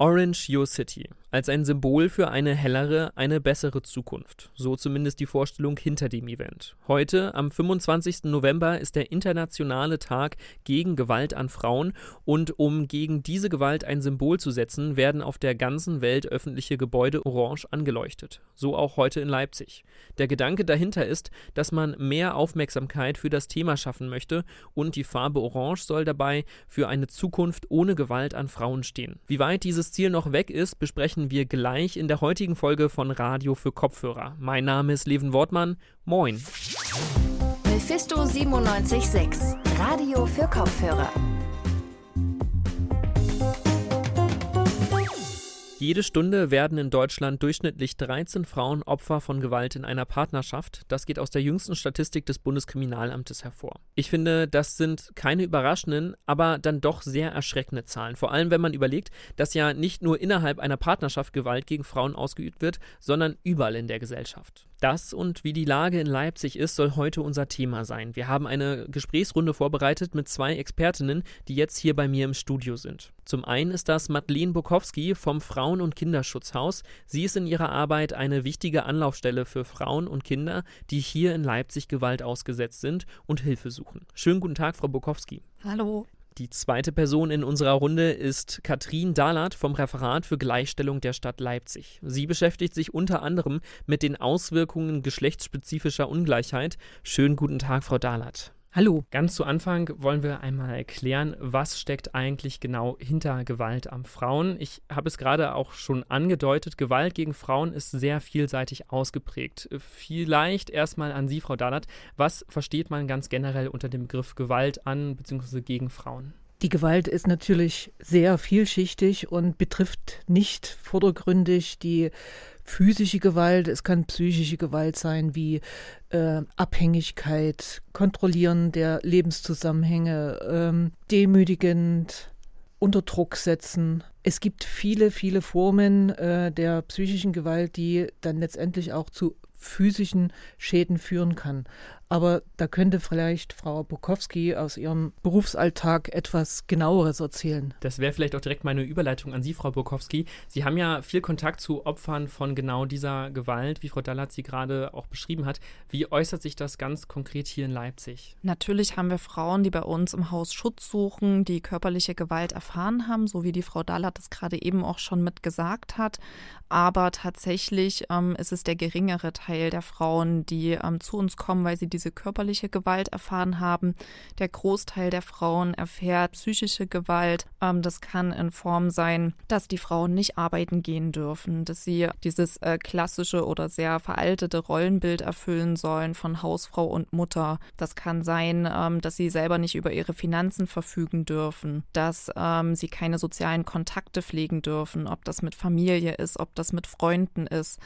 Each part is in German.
Orange Your City als ein Symbol für eine hellere, eine bessere Zukunft. So zumindest die Vorstellung hinter dem Event. Heute, am 25. November, ist der internationale Tag gegen Gewalt an Frauen und um gegen diese Gewalt ein Symbol zu setzen, werden auf der ganzen Welt öffentliche Gebäude orange angeleuchtet. So auch heute in Leipzig. Der Gedanke dahinter ist, dass man mehr Aufmerksamkeit für das Thema schaffen möchte und die Farbe Orange soll dabei für eine Zukunft ohne Gewalt an Frauen stehen. Wie weit dieses Ziel noch weg ist, besprechen wir gleich in der heutigen Folge von Radio für Kopfhörer. Mein Name ist Leven Wortmann. Moin. Mephisto 976, Radio für Kopfhörer. Jede Stunde werden in Deutschland durchschnittlich 13 Frauen Opfer von Gewalt in einer Partnerschaft. Das geht aus der jüngsten Statistik des Bundeskriminalamtes hervor. Ich finde, das sind keine überraschenden, aber dann doch sehr erschreckende Zahlen. Vor allem, wenn man überlegt, dass ja nicht nur innerhalb einer Partnerschaft Gewalt gegen Frauen ausgeübt wird, sondern überall in der Gesellschaft. Das und wie die Lage in Leipzig ist, soll heute unser Thema sein. Wir haben eine Gesprächsrunde vorbereitet mit zwei Expertinnen, die jetzt hier bei mir im Studio sind. Zum einen ist das Madeleine Bukowski vom Frauen- und Kinderschutzhaus. Sie ist in ihrer Arbeit eine wichtige Anlaufstelle für Frauen und Kinder, die hier in Leipzig Gewalt ausgesetzt sind und Hilfe suchen. Schönen guten Tag, Frau Bukowski. Hallo. Die zweite Person in unserer Runde ist Katrin Dahlert vom Referat für Gleichstellung der Stadt Leipzig. Sie beschäftigt sich unter anderem mit den Auswirkungen geschlechtsspezifischer Ungleichheit. Schönen guten Tag, Frau Dahlert. Hallo. Ganz zu Anfang wollen wir einmal erklären, was steckt eigentlich genau hinter Gewalt am Frauen. Ich habe es gerade auch schon angedeutet, Gewalt gegen Frauen ist sehr vielseitig ausgeprägt. Vielleicht erstmal an Sie, Frau Dallert. Was versteht man ganz generell unter dem Begriff Gewalt an bzw. gegen Frauen? Die Gewalt ist natürlich sehr vielschichtig und betrifft nicht vordergründig die physische Gewalt, es kann psychische Gewalt sein, wie äh, Abhängigkeit, Kontrollieren der Lebenszusammenhänge, ähm, demütigend, unter Druck setzen. Es gibt viele, viele Formen äh, der psychischen Gewalt, die dann letztendlich auch zu physischen Schäden führen kann. Aber da könnte vielleicht Frau Bukowski aus ihrem Berufsalltag etwas genaueres erzählen. Das wäre vielleicht auch direkt meine Überleitung an Sie, Frau Bukowski. Sie haben ja viel Kontakt zu Opfern von genau dieser Gewalt, wie Frau Dallert sie gerade auch beschrieben hat. Wie äußert sich das ganz konkret hier in Leipzig? Natürlich haben wir Frauen, die bei uns im Haus Schutz suchen, die körperliche Gewalt erfahren haben, so wie die Frau Dallert das gerade eben auch schon mit gesagt hat. Aber tatsächlich ähm, ist es der geringere Teil der Frauen, die ähm, zu uns kommen, weil sie die diese körperliche Gewalt erfahren haben. Der Großteil der Frauen erfährt psychische Gewalt. Ähm, das kann in Form sein, dass die Frauen nicht arbeiten gehen dürfen, dass sie dieses äh, klassische oder sehr veraltete Rollenbild erfüllen sollen von Hausfrau und Mutter. Das kann sein, ähm, dass sie selber nicht über ihre Finanzen verfügen dürfen, dass ähm, sie keine sozialen Kontakte pflegen dürfen, ob das mit Familie ist, ob das mit Freunden ist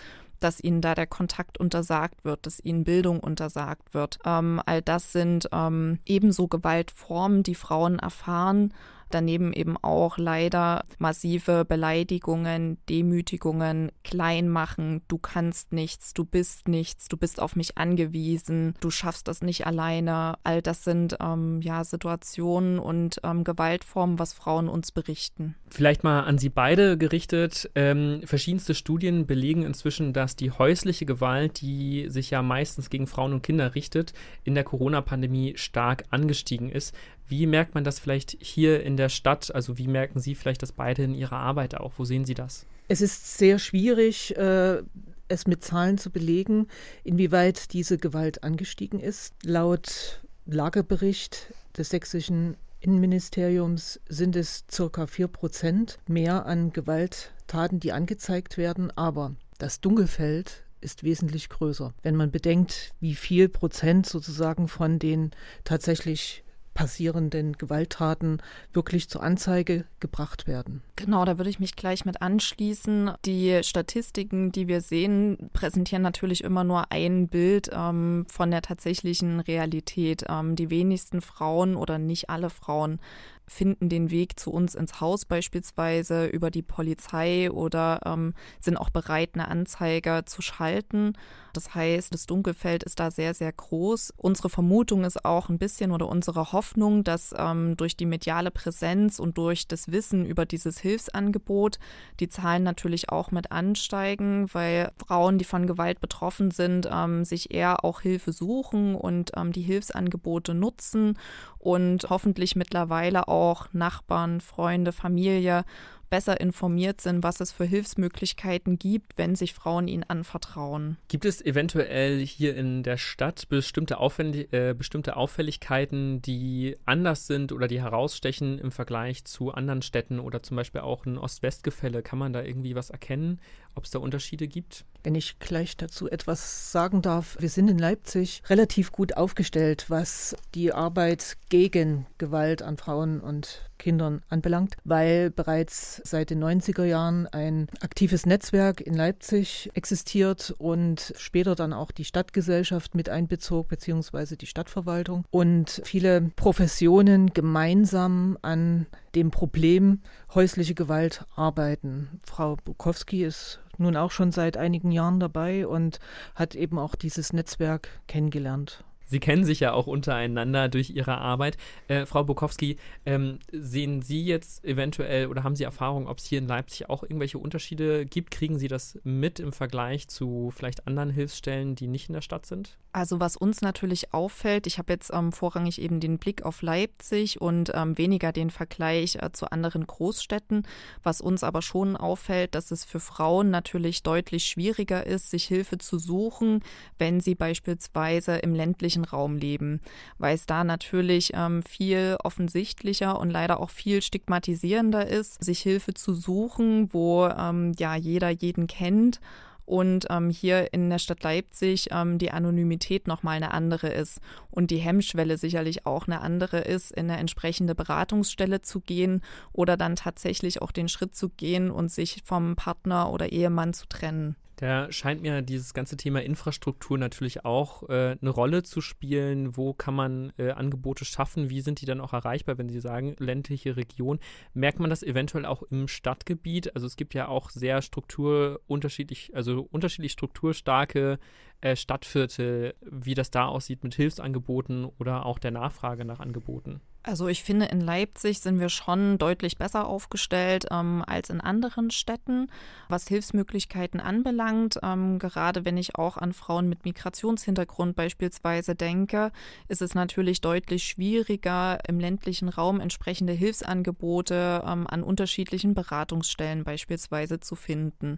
dass ihnen da der Kontakt untersagt wird, dass ihnen Bildung untersagt wird. Ähm, all das sind ähm, ebenso Gewaltformen, die Frauen erfahren Daneben eben auch leider massive Beleidigungen, Demütigungen, Kleinmachen, du kannst nichts, du bist nichts, du bist auf mich angewiesen, du schaffst das nicht alleine. All das sind ähm, ja Situationen und ähm, Gewaltformen, was Frauen uns berichten. Vielleicht mal an Sie beide gerichtet. Ähm, verschiedenste Studien belegen inzwischen, dass die häusliche Gewalt, die sich ja meistens gegen Frauen und Kinder richtet, in der Corona-Pandemie stark angestiegen ist. Wie merkt man das vielleicht hier in der Stadt? Also wie merken Sie vielleicht das beide in Ihrer Arbeit auch? Wo sehen Sie das? Es ist sehr schwierig, äh, es mit Zahlen zu belegen, inwieweit diese Gewalt angestiegen ist. Laut Lagebericht des sächsischen Innenministeriums sind es circa 4 Prozent mehr an Gewalttaten, die angezeigt werden. Aber das Dunkelfeld ist wesentlich größer. Wenn man bedenkt, wie viel Prozent sozusagen von den tatsächlich passierenden Gewalttaten wirklich zur Anzeige gebracht werden. Genau, da würde ich mich gleich mit anschließen. Die Statistiken, die wir sehen, präsentieren natürlich immer nur ein Bild ähm, von der tatsächlichen Realität. Ähm, die wenigsten Frauen oder nicht alle Frauen finden den Weg zu uns ins Haus beispielsweise über die Polizei oder ähm, sind auch bereit, eine Anzeige zu schalten. Das heißt, das Dunkelfeld ist da sehr, sehr groß. Unsere Vermutung ist auch ein bisschen oder unsere Hoffnung, dass ähm, durch die mediale Präsenz und durch das Wissen über dieses Hilfsangebot die Zahlen natürlich auch mit ansteigen, weil Frauen, die von Gewalt betroffen sind, ähm, sich eher auch Hilfe suchen und ähm, die Hilfsangebote nutzen und hoffentlich mittlerweile auch Nachbarn, Freunde, Familie besser informiert sind, was es für Hilfsmöglichkeiten gibt, wenn sich Frauen ihnen anvertrauen. Gibt es eventuell hier in der Stadt bestimmte, Auffällig äh, bestimmte Auffälligkeiten, die anders sind oder die herausstechen im Vergleich zu anderen Städten oder zum Beispiel auch ein Ost-West-Gefälle? Kann man da irgendwie was erkennen, ob es da Unterschiede gibt? Wenn ich gleich dazu etwas sagen darf, wir sind in Leipzig relativ gut aufgestellt, was die Arbeit gegen Gewalt an Frauen und Kindern anbelangt, weil bereits seit den 90er Jahren ein aktives Netzwerk in Leipzig existiert und später dann auch die Stadtgesellschaft mit einbezog, beziehungsweise die Stadtverwaltung und viele Professionen gemeinsam an dem Problem häusliche Gewalt arbeiten. Frau Bukowski ist nun auch schon seit einigen Jahren dabei und hat eben auch dieses Netzwerk kennengelernt. Sie kennen sich ja auch untereinander durch Ihre Arbeit. Äh, Frau Bukowski, ähm, sehen Sie jetzt eventuell oder haben Sie Erfahrung, ob es hier in Leipzig auch irgendwelche Unterschiede gibt? Kriegen Sie das mit im Vergleich zu vielleicht anderen Hilfsstellen, die nicht in der Stadt sind? Also was uns natürlich auffällt, ich habe jetzt ähm, vorrangig eben den Blick auf Leipzig und ähm, weniger den Vergleich äh, zu anderen Großstädten. Was uns aber schon auffällt, dass es für Frauen natürlich deutlich schwieriger ist, sich Hilfe zu suchen, wenn sie beispielsweise im ländlichen Raum leben, weil es da natürlich ähm, viel offensichtlicher und leider auch viel stigmatisierender ist, sich Hilfe zu suchen, wo ähm, ja jeder jeden kennt und ähm, hier in der Stadt Leipzig ähm, die Anonymität nochmal eine andere ist und die Hemmschwelle sicherlich auch eine andere ist, in eine entsprechende Beratungsstelle zu gehen oder dann tatsächlich auch den Schritt zu gehen und sich vom Partner oder Ehemann zu trennen. Da scheint mir dieses ganze Thema Infrastruktur natürlich auch äh, eine Rolle zu spielen. Wo kann man äh, Angebote schaffen? Wie sind die dann auch erreichbar, wenn Sie sagen, ländliche Region? Merkt man das eventuell auch im Stadtgebiet? Also es gibt ja auch sehr strukturunterschiedlich, also unterschiedlich strukturstarke äh, Stadtviertel, wie das da aussieht mit Hilfsangeboten oder auch der Nachfrage nach Angeboten. Also ich finde, in Leipzig sind wir schon deutlich besser aufgestellt ähm, als in anderen Städten, was Hilfsmöglichkeiten anbelangt. Ähm, gerade wenn ich auch an Frauen mit Migrationshintergrund beispielsweise denke, ist es natürlich deutlich schwieriger, im ländlichen Raum entsprechende Hilfsangebote ähm, an unterschiedlichen Beratungsstellen beispielsweise zu finden.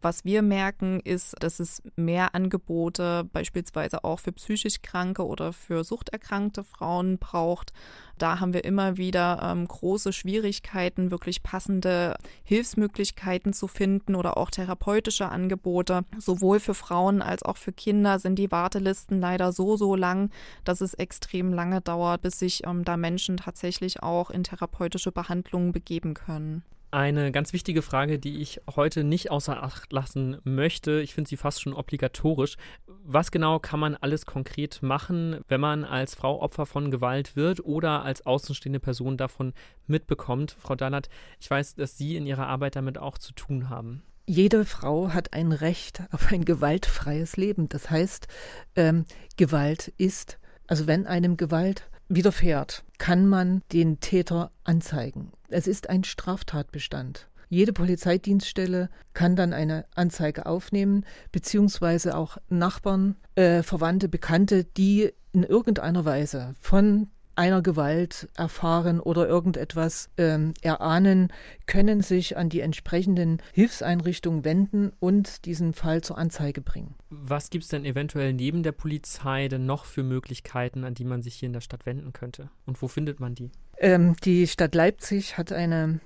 Was wir merken, ist, dass es mehr Angebote beispielsweise auch für psychisch kranke oder für suchterkrankte Frauen braucht. Da haben wir immer wieder ähm, große Schwierigkeiten, wirklich passende Hilfsmöglichkeiten zu finden oder auch therapeutische Angebote. Sowohl für Frauen als auch für Kinder sind die Wartelisten leider so, so lang, dass es extrem lange dauert, bis sich ähm, da Menschen tatsächlich auch in therapeutische Behandlungen begeben können. Eine ganz wichtige Frage, die ich heute nicht außer Acht lassen möchte, ich finde sie fast schon obligatorisch. Was genau kann man alles konkret machen, wenn man als Frau Opfer von Gewalt wird oder als außenstehende Person davon mitbekommt? Frau Dallert, ich weiß, dass Sie in Ihrer Arbeit damit auch zu tun haben. Jede Frau hat ein Recht auf ein gewaltfreies Leben. Das heißt, ähm, Gewalt ist, also wenn einem Gewalt widerfährt, kann man den Täter anzeigen. Es ist ein Straftatbestand. Jede Polizeidienststelle kann dann eine Anzeige aufnehmen, beziehungsweise auch Nachbarn, äh, Verwandte, Bekannte, die in irgendeiner Weise von einer Gewalt erfahren oder irgendetwas ähm, erahnen, können sich an die entsprechenden Hilfseinrichtungen wenden und diesen Fall zur Anzeige bringen. Was gibt es denn eventuell neben der Polizei denn noch für Möglichkeiten, an die man sich hier in der Stadt wenden könnte? Und wo findet man die? Ähm, die Stadt Leipzig hat eine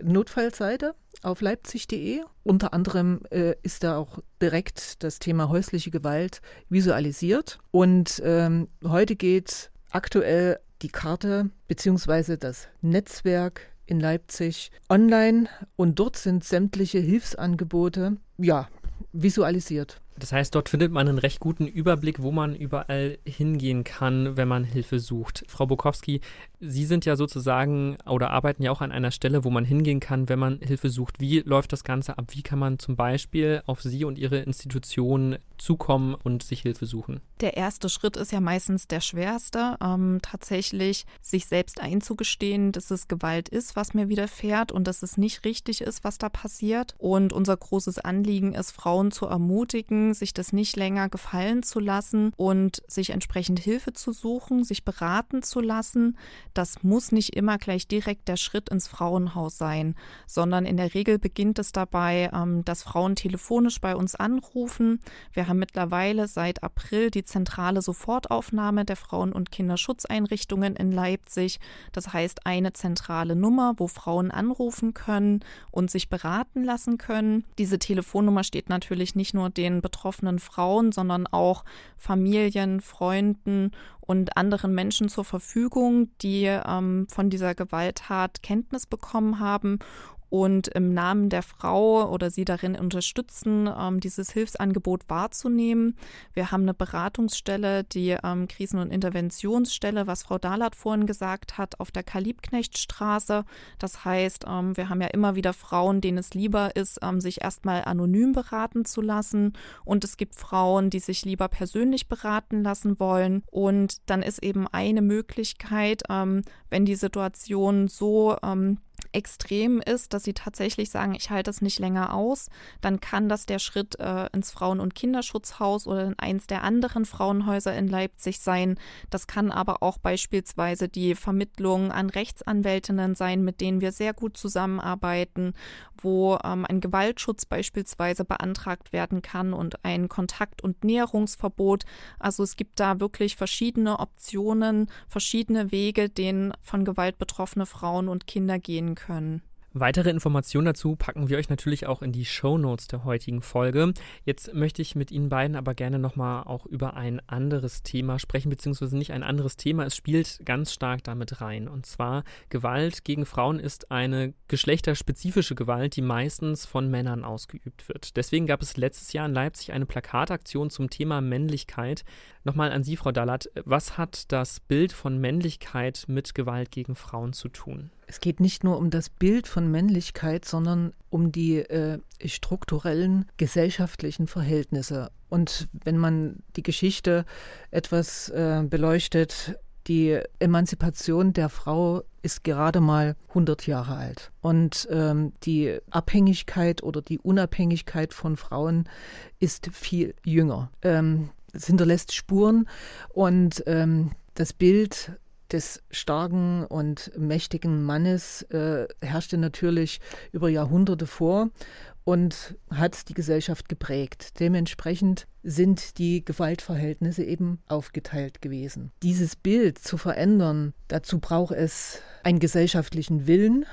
Notfallseite auf leipzig.de. Unter anderem äh, ist da auch direkt das Thema häusliche Gewalt visualisiert. Und ähm, heute geht aktuell die Karte bzw. das Netzwerk in Leipzig online und dort sind sämtliche Hilfsangebote ja visualisiert. Das heißt, dort findet man einen recht guten Überblick, wo man überall hingehen kann, wenn man Hilfe sucht. Frau Bukowski, Sie sind ja sozusagen oder arbeiten ja auch an einer Stelle, wo man hingehen kann, wenn man Hilfe sucht. Wie läuft das Ganze ab? Wie kann man zum Beispiel auf Sie und Ihre Institution zukommen und sich Hilfe suchen? Der erste Schritt ist ja meistens der schwerste, ähm, tatsächlich sich selbst einzugestehen, dass es Gewalt ist, was mir widerfährt und dass es nicht richtig ist, was da passiert. Und unser großes Anliegen ist, Frauen zu ermutigen, sich das nicht länger gefallen zu lassen und sich entsprechend Hilfe zu suchen, sich beraten zu lassen das muss nicht immer gleich direkt der Schritt ins Frauenhaus sein, sondern in der Regel beginnt es dabei, ähm, dass Frauen telefonisch bei uns anrufen. Wir haben mittlerweile seit April die zentrale Sofortaufnahme der Frauen- und Kinderschutzeinrichtungen in Leipzig. Das heißt eine zentrale Nummer, wo Frauen anrufen können und sich beraten lassen können. Diese Telefonnummer steht natürlich nicht nur den betroffenen Frauen, sondern auch Familien, Freunden und anderen Menschen zur Verfügung, die ähm, von dieser Gewalttat Kenntnis bekommen haben und im Namen der Frau oder sie darin unterstützen, ähm, dieses Hilfsangebot wahrzunehmen. Wir haben eine Beratungsstelle, die ähm, Krisen- und Interventionsstelle, was Frau Dahlert vorhin gesagt hat, auf der Kalibknechtstraße. Das heißt, ähm, wir haben ja immer wieder Frauen, denen es lieber ist, ähm, sich erstmal anonym beraten zu lassen. Und es gibt Frauen, die sich lieber persönlich beraten lassen wollen. Und dann ist eben eine Möglichkeit, ähm, wenn die Situation so ähm, extrem ist, dass sie tatsächlich sagen, ich halte es nicht länger aus, dann kann das der Schritt äh, ins Frauen- und Kinderschutzhaus oder in eins der anderen Frauenhäuser in Leipzig sein. Das kann aber auch beispielsweise die Vermittlung an Rechtsanwältinnen sein, mit denen wir sehr gut zusammenarbeiten, wo ähm, ein Gewaltschutz beispielsweise beantragt werden kann und ein Kontakt- und Näherungsverbot. Also es gibt da wirklich verschiedene Optionen, verschiedene Wege, denen von Gewalt betroffene Frauen und Kinder gehen können. Weitere Informationen dazu packen wir euch natürlich auch in die Show Notes der heutigen Folge. Jetzt möchte ich mit Ihnen beiden aber gerne nochmal auch über ein anderes Thema sprechen, beziehungsweise nicht ein anderes Thema. Es spielt ganz stark damit rein. Und zwar Gewalt gegen Frauen ist eine geschlechterspezifische Gewalt, die meistens von Männern ausgeübt wird. Deswegen gab es letztes Jahr in Leipzig eine Plakataktion zum Thema Männlichkeit. Nochmal an Sie, Frau Dallert. Was hat das Bild von Männlichkeit mit Gewalt gegen Frauen zu tun? Es geht nicht nur um das Bild von Männlichkeit, sondern um die äh, strukturellen gesellschaftlichen Verhältnisse. Und wenn man die Geschichte etwas äh, beleuchtet, die Emanzipation der Frau ist gerade mal 100 Jahre alt. Und ähm, die Abhängigkeit oder die Unabhängigkeit von Frauen ist viel jünger. Ähm, es hinterlässt Spuren und ähm, das Bild des starken und mächtigen Mannes äh, herrschte natürlich über Jahrhunderte vor und hat die Gesellschaft geprägt. Dementsprechend sind die Gewaltverhältnisse eben aufgeteilt gewesen. Dieses Bild zu verändern, dazu braucht es einen gesellschaftlichen Willen,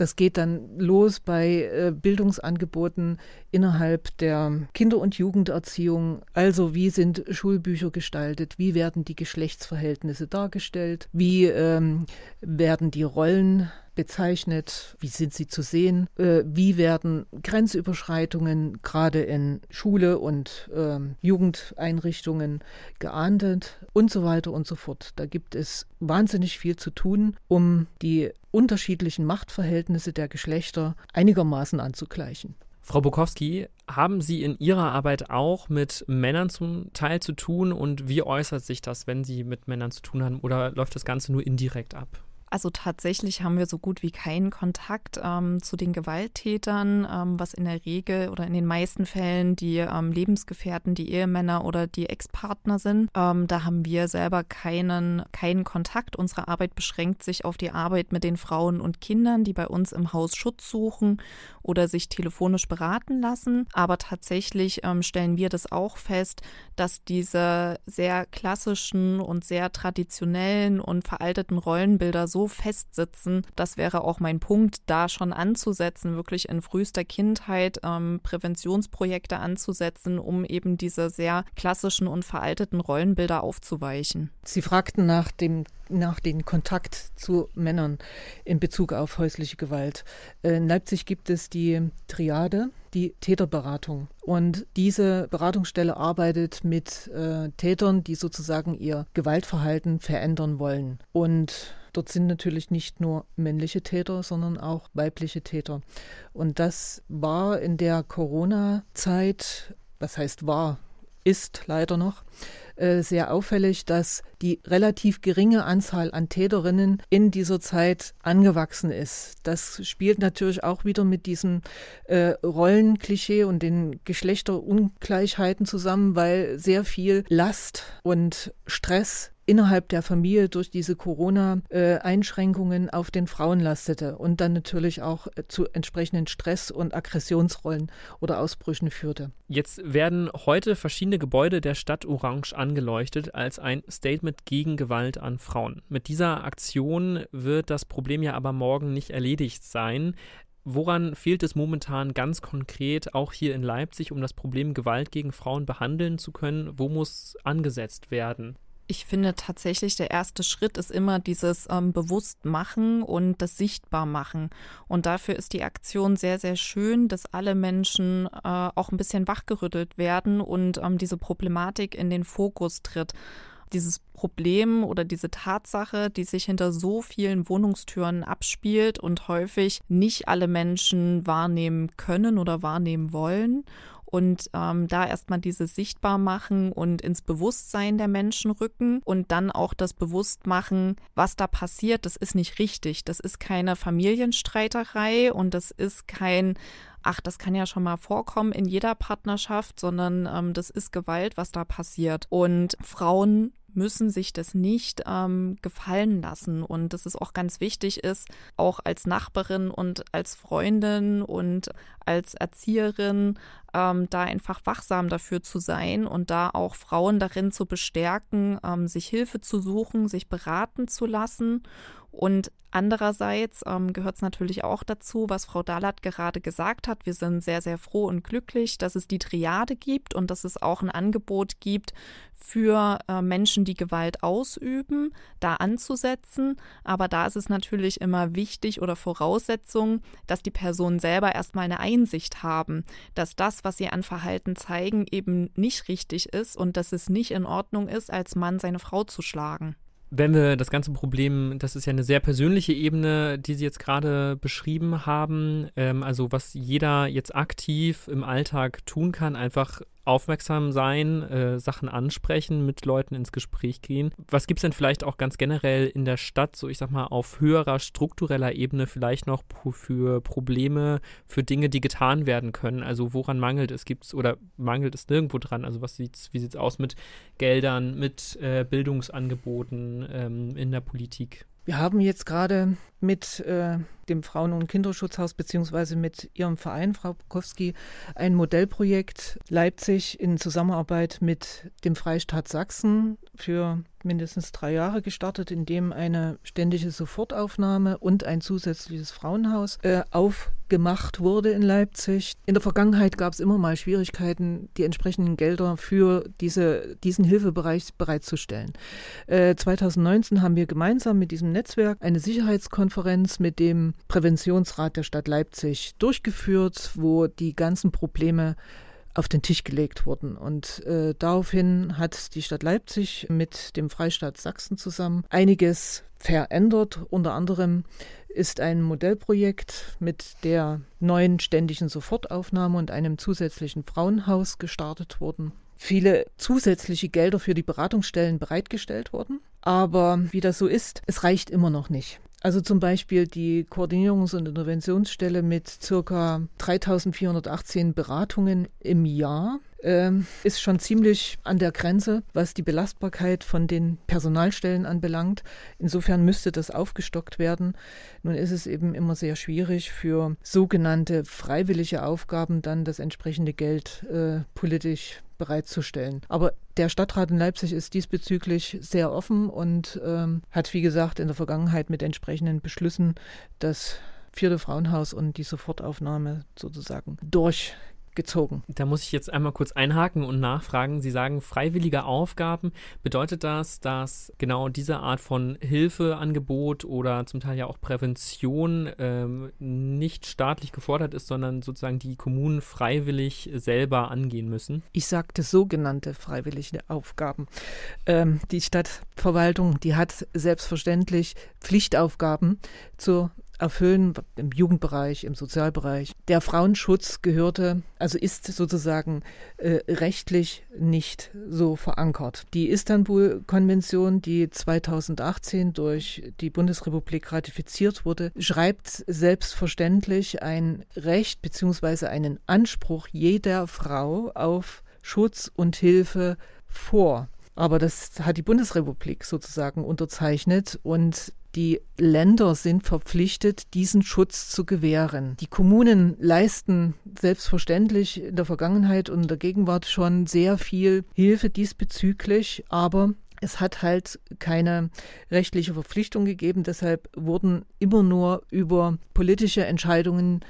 das geht dann los bei äh, Bildungsangeboten innerhalb der Kinder- und Jugenderziehung. Also wie sind Schulbücher gestaltet? Wie werden die Geschlechtsverhältnisse dargestellt? Wie ähm, werden die Rollen bezeichnet? Wie sind sie zu sehen? Äh, wie werden Grenzüberschreitungen gerade in Schule und äh, Jugendeinrichtungen geahndet und so weiter und so fort? Da gibt es wahnsinnig viel zu tun, um die unterschiedlichen Machtverhältnisse der Geschlechter einigermaßen anzugleichen. Frau Bukowski, haben Sie in Ihrer Arbeit auch mit Männern zum Teil zu tun und wie äußert sich das, wenn Sie mit Männern zu tun haben oder läuft das Ganze nur indirekt ab? Also tatsächlich haben wir so gut wie keinen Kontakt ähm, zu den Gewalttätern, ähm, was in der Regel oder in den meisten Fällen die ähm, Lebensgefährten, die Ehemänner oder die Ex-Partner sind. Ähm, da haben wir selber keinen, keinen Kontakt. Unsere Arbeit beschränkt sich auf die Arbeit mit den Frauen und Kindern, die bei uns im Haus Schutz suchen oder sich telefonisch beraten lassen. Aber tatsächlich ähm, stellen wir das auch fest, dass diese sehr klassischen und sehr traditionellen und veralteten Rollenbilder so so festsitzen. Das wäre auch mein Punkt, da schon anzusetzen, wirklich in frühester Kindheit ähm, Präventionsprojekte anzusetzen, um eben diese sehr klassischen und veralteten Rollenbilder aufzuweichen. Sie fragten nach dem nach dem Kontakt zu Männern in Bezug auf häusliche Gewalt. In Leipzig gibt es die Triade die Täterberatung. Und diese Beratungsstelle arbeitet mit äh, Tätern, die sozusagen ihr Gewaltverhalten verändern wollen. Und Dort sind natürlich nicht nur männliche Täter, sondern auch weibliche Täter. Und das war in der Corona-Zeit, was heißt war, ist leider noch, äh, sehr auffällig, dass die relativ geringe Anzahl an Täterinnen in dieser Zeit angewachsen ist. Das spielt natürlich auch wieder mit diesem äh, Rollenklischee und den Geschlechterungleichheiten zusammen, weil sehr viel Last und Stress innerhalb der Familie durch diese Corona-Einschränkungen auf den Frauen lastete und dann natürlich auch äh, zu entsprechenden Stress- und Aggressionsrollen oder Ausbrüchen führte. Jetzt werden heute verschiedene Gebäude der Stadt orange angeleuchtet als ein Statement gegen Gewalt an Frauen. Mit dieser Aktion wird das Problem ja aber morgen nicht erledigt sein. Woran fehlt es momentan ganz konkret, auch hier in Leipzig, um das Problem Gewalt gegen Frauen behandeln zu können? Wo muss angesetzt werden? Ich finde tatsächlich, der erste Schritt ist immer dieses ähm, Bewusstmachen und das Sichtbarmachen. Und dafür ist die Aktion sehr, sehr schön, dass alle Menschen äh, auch ein bisschen wachgerüttelt werden und ähm, diese Problematik in den Fokus tritt. Dieses Problem oder diese Tatsache, die sich hinter so vielen Wohnungstüren abspielt und häufig nicht alle Menschen wahrnehmen können oder wahrnehmen wollen und ähm, da erstmal dieses sichtbar machen und ins Bewusstsein der Menschen rücken und dann auch das Bewusstmachen, was da passiert, das ist nicht richtig. Das ist keine Familienstreiterei und das ist kein ach, das kann ja schon mal vorkommen in jeder Partnerschaft, sondern ähm, das ist Gewalt, was da passiert. Und Frauen müssen sich das nicht ähm, gefallen lassen. Und dass es auch ganz wichtig ist, auch als Nachbarin und als Freundin und als Erzieherin ähm, da einfach wachsam dafür zu sein und da auch Frauen darin zu bestärken, ähm, sich Hilfe zu suchen, sich beraten zu lassen und andererseits ähm, gehört es natürlich auch dazu, was Frau Dalat gerade gesagt hat. Wir sind sehr, sehr froh und glücklich, dass es die Triade gibt und dass es auch ein Angebot gibt für äh, Menschen, die Gewalt ausüben, da anzusetzen. Aber da ist es natürlich immer wichtig oder Voraussetzung, dass die Personen selber erstmal eine Einsicht haben, dass das, was sie an Verhalten zeigen, eben nicht richtig ist und dass es nicht in Ordnung ist, als Mann seine Frau zu schlagen wenn wir das ganze Problem, das ist ja eine sehr persönliche Ebene, die Sie jetzt gerade beschrieben haben, ähm, also was jeder jetzt aktiv im Alltag tun kann, einfach aufmerksam sein, äh, Sachen ansprechen, mit Leuten ins Gespräch gehen. Was gibt es denn vielleicht auch ganz generell in der Stadt, so ich sag mal, auf höherer struktureller Ebene vielleicht noch für Probleme, für Dinge, die getan werden können? Also woran mangelt es? Gibt oder mangelt es nirgendwo dran? Also was sieht's, wie sieht es aus mit Geldern, mit äh, Bildungsangeboten ähm, in der Politik? Wir haben jetzt gerade mit äh, dem Frauen- und Kinderschutzhaus beziehungsweise mit ihrem Verein, Frau Bukowski, ein Modellprojekt Leipzig in Zusammenarbeit mit dem Freistaat Sachsen für mindestens drei Jahre gestartet, in dem eine ständige Sofortaufnahme und ein zusätzliches Frauenhaus äh, aufgemacht wurde in Leipzig. In der Vergangenheit gab es immer mal Schwierigkeiten, die entsprechenden Gelder für diese, diesen Hilfebereich bereitzustellen. Äh, 2019 haben wir gemeinsam mit diesem Netzwerk eine Sicherheitskonferenz mit dem Präventionsrat der Stadt Leipzig durchgeführt, wo die ganzen Probleme auf den Tisch gelegt wurden. Und äh, daraufhin hat die Stadt Leipzig mit dem Freistaat Sachsen zusammen einiges verändert. Unter anderem ist ein Modellprojekt mit der neuen ständigen Sofortaufnahme und einem zusätzlichen Frauenhaus gestartet worden. Viele zusätzliche Gelder für die Beratungsstellen bereitgestellt worden. Aber wie das so ist, es reicht immer noch nicht. Also zum Beispiel die Koordinierungs- und Interventionsstelle mit circa 3418 Beratungen im Jahr ähm, ist schon ziemlich an der Grenze, was die Belastbarkeit von den Personalstellen anbelangt. Insofern müsste das aufgestockt werden. Nun ist es eben immer sehr schwierig für sogenannte freiwillige Aufgaben dann das entsprechende Geld äh, politisch bereitzustellen. Aber der Stadtrat in Leipzig ist diesbezüglich sehr offen und ähm, hat, wie gesagt, in der Vergangenheit mit entsprechenden Beschlüssen das vierte Frauenhaus und die Sofortaufnahme sozusagen durch gezogen. Da muss ich jetzt einmal kurz einhaken und nachfragen. Sie sagen freiwillige Aufgaben. Bedeutet das, dass genau diese Art von Hilfeangebot oder zum Teil ja auch Prävention ähm, nicht staatlich gefordert ist, sondern sozusagen die Kommunen freiwillig selber angehen müssen? Ich sagte sogenannte freiwillige Aufgaben. Ähm, die Stadtverwaltung, die hat selbstverständlich Pflichtaufgaben zur erfüllen im Jugendbereich, im Sozialbereich. Der Frauenschutz gehörte, also ist sozusagen äh, rechtlich nicht so verankert. Die Istanbul-Konvention, die 2018 durch die Bundesrepublik ratifiziert wurde, schreibt selbstverständlich ein Recht bzw. einen Anspruch jeder Frau auf Schutz und Hilfe vor. Aber das hat die Bundesrepublik sozusagen unterzeichnet und die Länder sind verpflichtet, diesen Schutz zu gewähren. Die Kommunen leisten selbstverständlich in der Vergangenheit und in der Gegenwart schon sehr viel Hilfe diesbezüglich, aber es hat halt keine rechtliche Verpflichtung gegeben. Deshalb wurden immer nur über politische Entscheidungen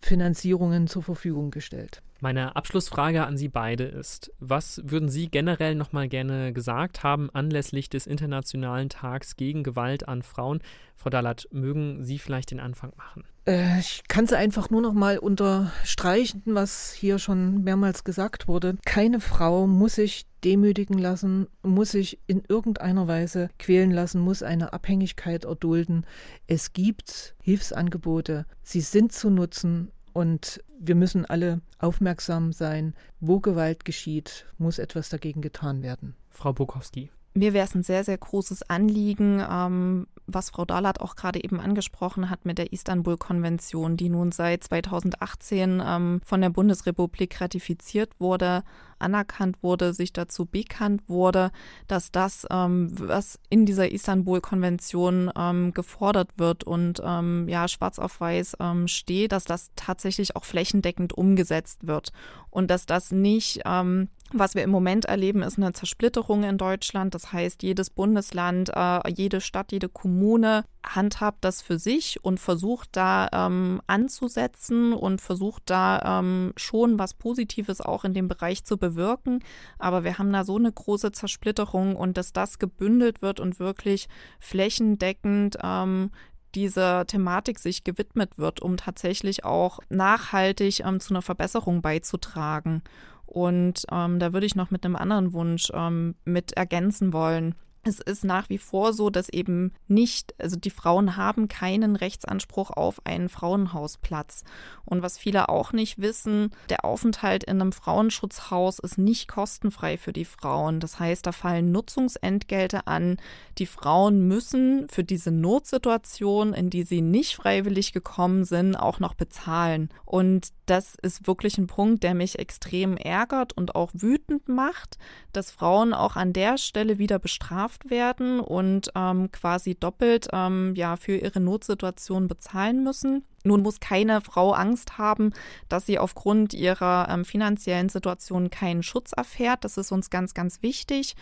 Finanzierungen zur Verfügung gestellt. Meine Abschlussfrage an Sie beide ist, was würden Sie generell nochmal gerne gesagt haben anlässlich des Internationalen Tags gegen Gewalt an Frauen? Frau Dallat, mögen Sie vielleicht den Anfang machen? Äh, ich kann es einfach nur noch mal unterstreichen, was hier schon mehrmals gesagt wurde. Keine Frau muss sich demütigen lassen, muss sich in irgendeiner Weise quälen lassen, muss eine Abhängigkeit erdulden. Es gibt Hilfsangebote, sie sind zu nutzen und wir müssen alle aufmerksam sein, wo Gewalt geschieht, muss etwas dagegen getan werden. Frau Bukowski. Mir wäre es ein sehr, sehr großes Anliegen, ähm, was Frau Dahlat auch gerade eben angesprochen hat mit der Istanbul-Konvention, die nun seit 2018 ähm, von der Bundesrepublik ratifiziert wurde, anerkannt wurde, sich dazu bekannt wurde, dass das, ähm, was in dieser Istanbul-Konvention ähm, gefordert wird und ähm, ja schwarz auf weiß ähm, steht, dass das tatsächlich auch flächendeckend umgesetzt wird und dass das nicht ähm, was wir im Moment erleben, ist eine Zersplitterung in Deutschland. Das heißt, jedes Bundesland, äh, jede Stadt, jede Kommune handhabt das für sich und versucht da ähm, anzusetzen und versucht da ähm, schon was Positives auch in dem Bereich zu bewirken. Aber wir haben da so eine große Zersplitterung und dass das gebündelt wird und wirklich flächendeckend ähm, dieser Thematik sich gewidmet wird, um tatsächlich auch nachhaltig ähm, zu einer Verbesserung beizutragen. Und ähm, da würde ich noch mit einem anderen Wunsch ähm, mit ergänzen wollen. Es ist nach wie vor so, dass eben nicht, also die Frauen haben keinen Rechtsanspruch auf einen Frauenhausplatz. Und was viele auch nicht wissen, der Aufenthalt in einem Frauenschutzhaus ist nicht kostenfrei für die Frauen. Das heißt, da fallen Nutzungsentgelte an. Die Frauen müssen für diese Notsituation, in die sie nicht freiwillig gekommen sind, auch noch bezahlen. Und das ist wirklich ein Punkt, der mich extrem ärgert und auch wütend macht, dass Frauen auch an der Stelle wieder bestraft werden und ähm, quasi doppelt ähm, ja für ihre Notsituation bezahlen müssen. Nun muss keine Frau Angst haben, dass sie aufgrund ihrer ähm, finanziellen Situation keinen Schutz erfährt. Das ist uns ganz, ganz wichtig.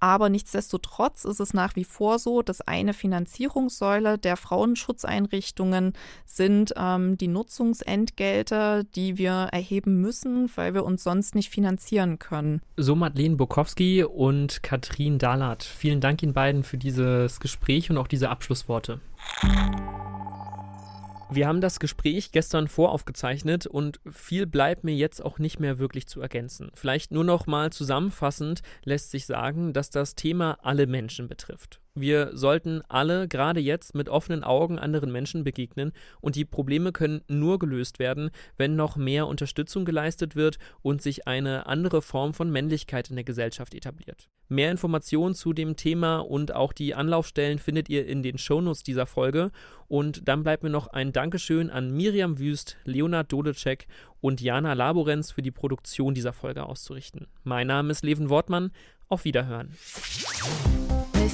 Aber nichtsdestotrotz ist es nach wie vor so, dass eine Finanzierungssäule der Frauenschutzeinrichtungen sind ähm, die Nutzungsentgelte, die wir erheben müssen, weil wir uns sonst nicht finanzieren können. So Madeleine Bukowski und Katrin Dahlert. Vielen Dank Ihnen beiden für dieses Gespräch und auch diese Abschlussworte. Wir haben das Gespräch gestern voraufgezeichnet und viel bleibt mir jetzt auch nicht mehr wirklich zu ergänzen. Vielleicht nur noch mal zusammenfassend lässt sich sagen, dass das Thema alle Menschen betrifft. Wir sollten alle gerade jetzt mit offenen Augen anderen Menschen begegnen und die Probleme können nur gelöst werden, wenn noch mehr Unterstützung geleistet wird und sich eine andere Form von Männlichkeit in der Gesellschaft etabliert. Mehr Informationen zu dem Thema und auch die Anlaufstellen findet ihr in den Shownotes dieser Folge. Und dann bleibt mir noch ein Dankeschön an Miriam Wüst, Leonard Dodecek und Jana Laborenz für die Produktion dieser Folge auszurichten. Mein Name ist Leven Wortmann. Auf Wiederhören.